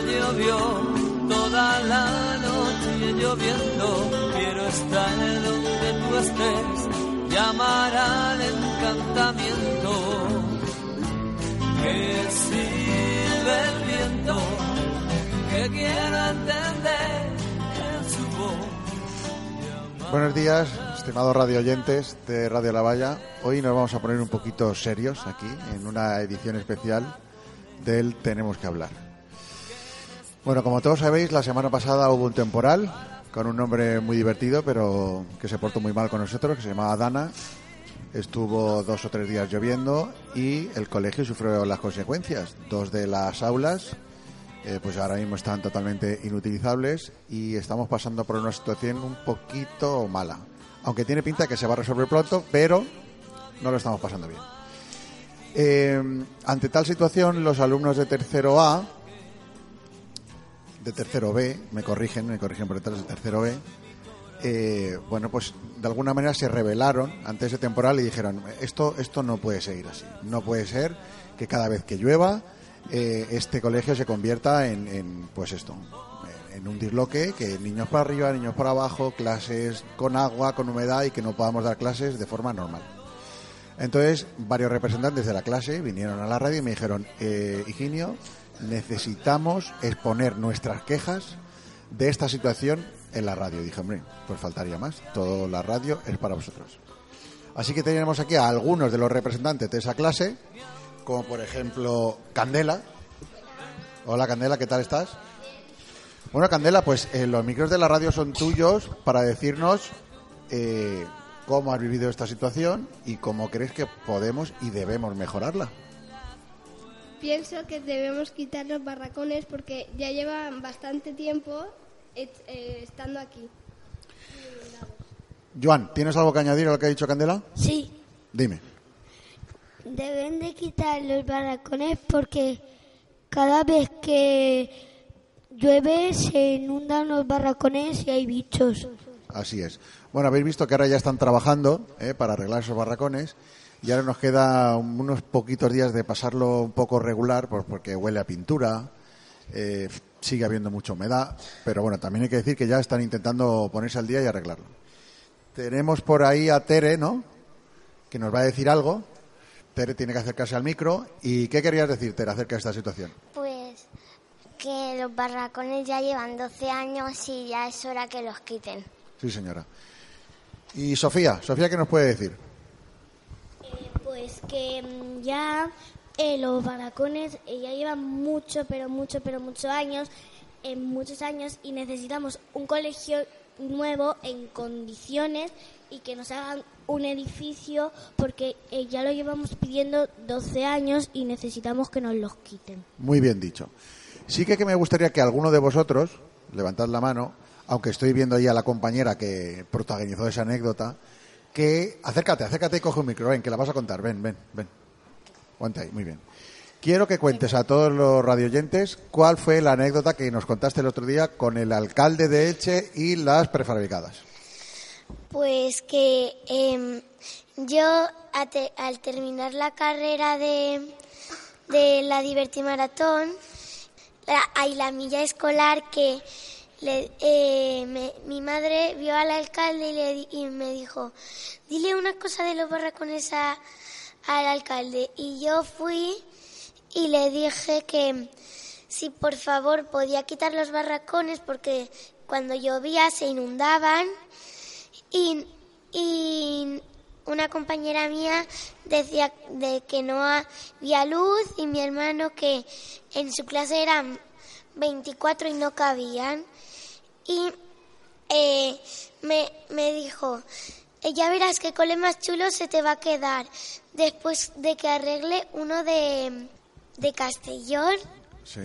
llovió, toda la noche lloviendo. Quiero estar donde tú estés, llamar al encantamiento. Que silbe el viento, que quiero entender en su voz. Buenos días, estimados radio oyentes de Radio La Valla. Hoy nos vamos a poner un poquito serios aquí en una edición especial del Tenemos que hablar. Bueno, como todos sabéis, la semana pasada hubo un temporal con un nombre muy divertido, pero que se portó muy mal con nosotros, que se llamaba Dana. Estuvo dos o tres días lloviendo y el colegio sufrió las consecuencias. Dos de las aulas, eh, pues ahora mismo están totalmente inutilizables y estamos pasando por una situación un poquito mala. Aunque tiene pinta que se va a resolver pronto, pero no lo estamos pasando bien. Eh, ante tal situación, los alumnos de tercero A, de tercero B, me corrigen, me corrigen por detrás de tercero B, eh, bueno, pues de alguna manera se rebelaron ante ese temporal y dijeron, esto, esto no puede seguir así. No puede ser que cada vez que llueva eh, este colegio se convierta en, en, pues esto, en un disloque, que niños para arriba, niños para abajo, clases con agua, con humedad y que no podamos dar clases de forma normal. Entonces, varios representantes de la clase vinieron a la radio y me dijeron, eh, Higinio, necesitamos exponer nuestras quejas de esta situación en la radio. Dije, hombre, pues faltaría más. Toda la radio es para vosotros. Así que tenemos aquí a algunos de los representantes de esa clase, como por ejemplo Candela. Hola Candela, ¿qué tal estás? Bueno, Candela, pues eh, los micros de la radio son tuyos para decirnos eh, cómo has vivido esta situación y cómo crees que podemos y debemos mejorarla. Pienso que debemos quitar los barracones porque ya llevan bastante tiempo eh, estando aquí. Joan, ¿tienes algo que añadir a lo que ha dicho Candela? Sí. Dime. Deben de quitar los barracones porque cada vez que llueve se inundan los barracones y hay bichos. Así es. Bueno, habéis visto que ahora ya están trabajando eh, para arreglar esos barracones y ahora nos queda unos poquitos días de pasarlo un poco regular pues porque huele a pintura, eh, sigue habiendo mucha humedad, pero bueno, también hay que decir que ya están intentando ponerse al día y arreglarlo. Tenemos por ahí a Tere, ¿no? Que nos va a decir algo. Tere tiene que acercarse al micro. ¿Y qué querías decir, Tere, acerca de esta situación? Pues que los barracones ya llevan 12 años y ya es hora que los quiten. Sí, señora. Y Sofía, Sofía, ¿qué nos puede decir? Eh, pues que mm, ya eh, los barracones eh, ya llevan mucho, pero mucho, pero muchos años, en muchos años, y necesitamos un colegio nuevo en condiciones y que nos hagan un edificio porque eh, ya lo llevamos pidiendo 12 años y necesitamos que nos los quiten. Muy bien dicho. Sí que, que me gustaría que alguno de vosotros, levantad la mano, aunque estoy viendo ahí a la compañera que protagonizó esa anécdota, que acércate, acércate y coge un micro, ven, que la vas a contar, ven, ven, ven. Cuenta ahí, muy bien. Quiero que cuentes a todos los radioyentes cuál fue la anécdota que nos contaste el otro día con el alcalde de Elche y las prefabricadas. Pues que eh, yo al terminar la carrera de, de la Divertimaratón, la, hay la milla escolar que eh, mi madre vio al alcalde y, le, y me dijo, dile una cosa de los barracones a, al alcalde. Y yo fui y le dije que si por favor podía quitar los barracones porque cuando llovía se inundaban y, y una compañera mía decía de que no había luz y mi hermano que en su clase eran 24 y no cabían y eh, me, me dijo ya verás qué cole más chulo se te va a quedar después de que arregle uno de, de Castellón. Sí.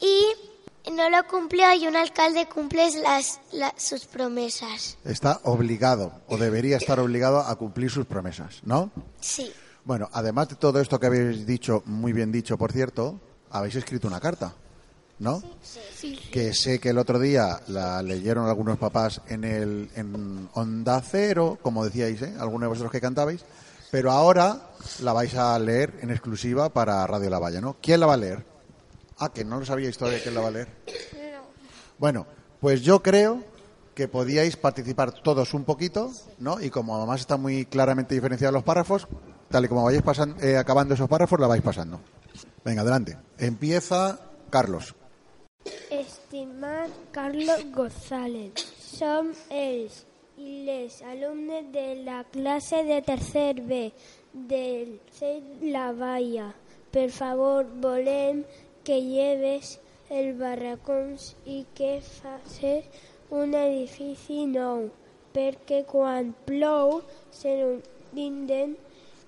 Y no lo cumplió y un alcalde cumple las, las, sus promesas. Está obligado o debería estar obligado a cumplir sus promesas, ¿no? Sí. Bueno, además de todo esto que habéis dicho, muy bien dicho, por cierto, habéis escrito una carta. ¿No? Sí, sí. Que sé que el otro día la leyeron algunos papás en el en Onda Cero, como decíais, ¿eh? algunos de vosotros que cantabais, pero ahora la vais a leer en exclusiva para Radio La Valla, ¿no? ¿Quién la va a leer? Ah, que no lo sabíais todavía quién la va a leer. Bueno, pues yo creo que podíais participar todos un poquito, ¿no? Y como además están muy claramente diferenciados los párrafos, tal y como vayáis pasan- eh, acabando esos párrafos, la vais pasando. Venga, adelante. Empieza Carlos. Estimat Carlos González, som els i les alumnes de la classe de tercer B del CEI La Valla. Per favor, volem que lleves el barracons i que facis un edifici nou, perquè quan plou se inunden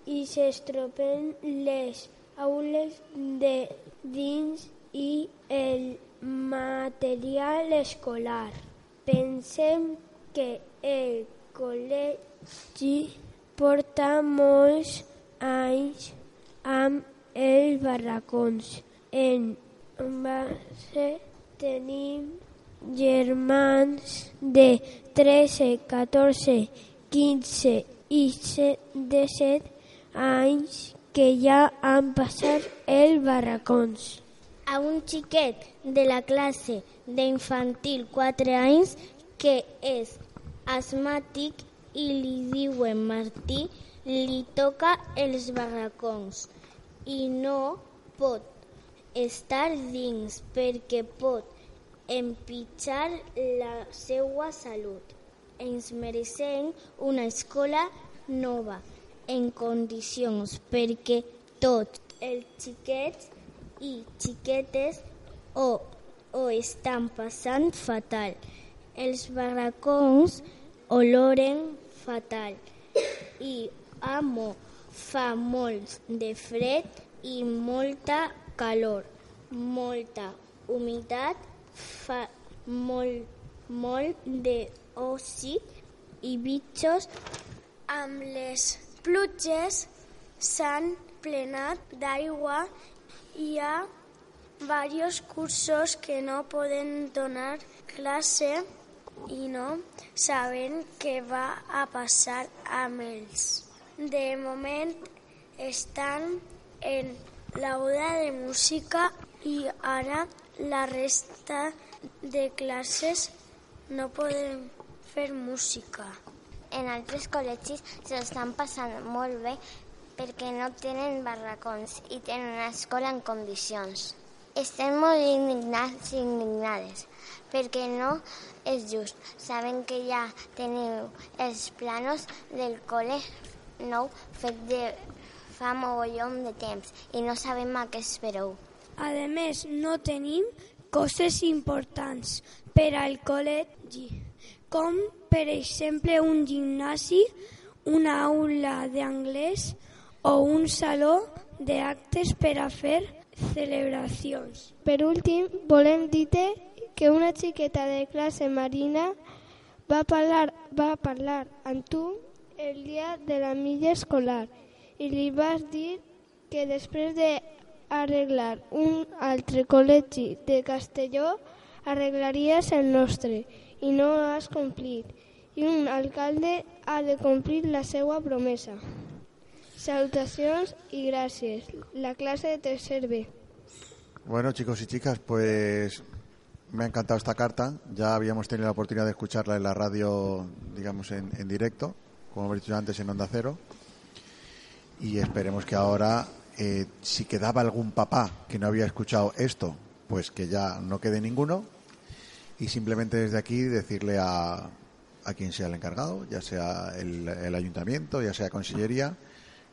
i s'estropen les aules de dins i el material escolar. Pensem que el col·legi porta molts anys amb els barracons. En base tenim germans de 13, 14, 15 i 17 anys que ja han passat els barracons. A un xiquet de la classe d'infantil 4 anys que és asmàtic i li diuen Martí, li toca els barracons i no pot estar dins perquè pot empitjar la seva salut. Ens mereixem una escola nova en condicions perquè tots els xiquets i xiquetes o, o estan passant fatal. Els barracons oloren fatal. I amo fa molt de fred i molta calor, molta humitat, fa molt, molt d'oci i bitxos. Amb les pluges s'han plenat d'aigua hi ha diversos cursos que no poden donar classe i no saben què va a passar amb ells. De moment estan en l'aula de música i ara la resta de classes no poden fer música. En altres col·legis se l'estan passant molt bé perquè no tenen barracons i tenen una escola en condicions. Estem molt indignats i indignades perquè no és just. Sabem que ja teniu els planos del col·le nou fet de fa mogollon de temps i no sabem a què espereu. A més, no tenim coses importants per al col·legi, com per exemple un gimnasi, una aula d'anglès o un saló d'actes per a fer celebracions. Per últim, volem dir-te que una xiqueta de classe marina va parlar, va parlar amb tu el dia de la milla escolar i li vas dir que després d'arreglar un altre col·legi de Castelló arreglaries el nostre i no has complit. I un alcalde ha de complir la seva promesa. Salutacions i gràcies. La clase de tercer B. Bueno, chicos y chicas, pues me ha encantado esta carta. Ya habíamos tenido la oportunidad de escucharla en la radio, digamos, en, en directo, como hemos dicho antes, en Onda Cero. Y esperemos que ahora, eh, si quedaba algún papá que no había escuchado esto, pues que ya no quede ninguno. Y simplemente desde aquí decirle a, a quien sea el encargado, ya sea el, el ayuntamiento, ya sea consellería,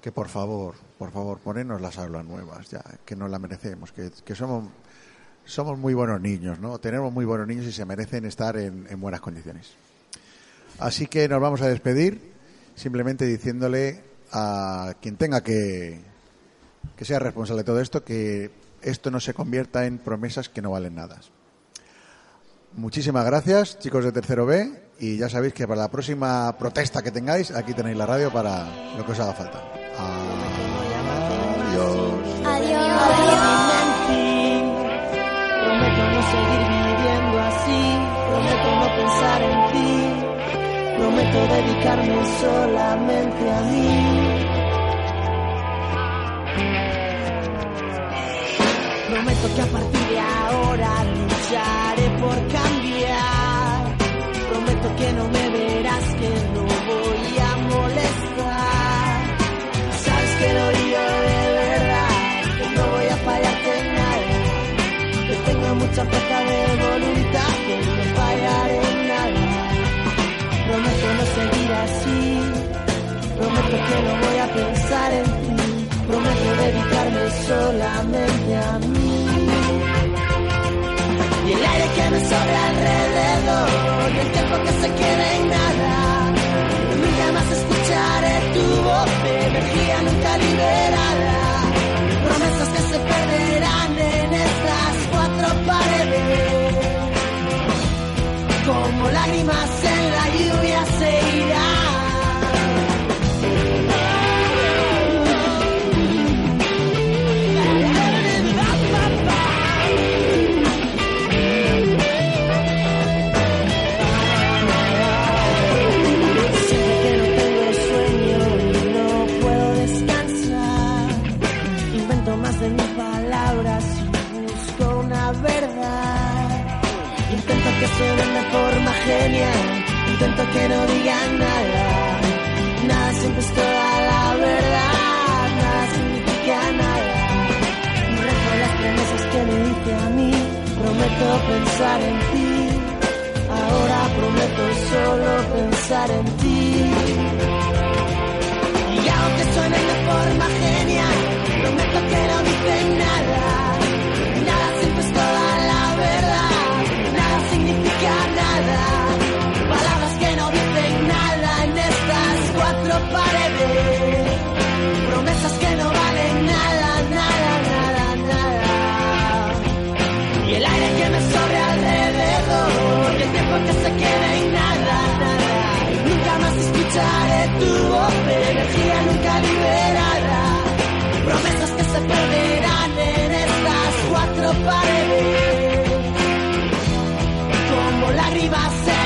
que por favor, por favor, ponernos las aulas nuevas, ya, que nos la merecemos, que, que somos, somos muy buenos niños, ¿no? Tenemos muy buenos niños y se merecen estar en, en buenas condiciones. Así que nos vamos a despedir, simplemente diciéndole a quien tenga que, que sea responsable de todo esto, que esto no se convierta en promesas que no valen nada. Muchísimas gracias, chicos de tercero B, y ya sabéis que para la próxima protesta que tengáis, aquí tenéis la radio para lo que os haga falta. Adiós. Adiós. Prometo no seguir viviendo así. Prometo no pensar en ti. Prometo dedicarme solamente a mí. Prometo que a partir de ahora lucharé por cambiar. Prometo que no me Ahora prometo solo pensar en ti. Y aunque suene de forma genial, prometo que no dice nada. Nada siempre es toda la verdad. Nada significa nada. Palabras que no dicen nada en estas cuatro paredes. iba.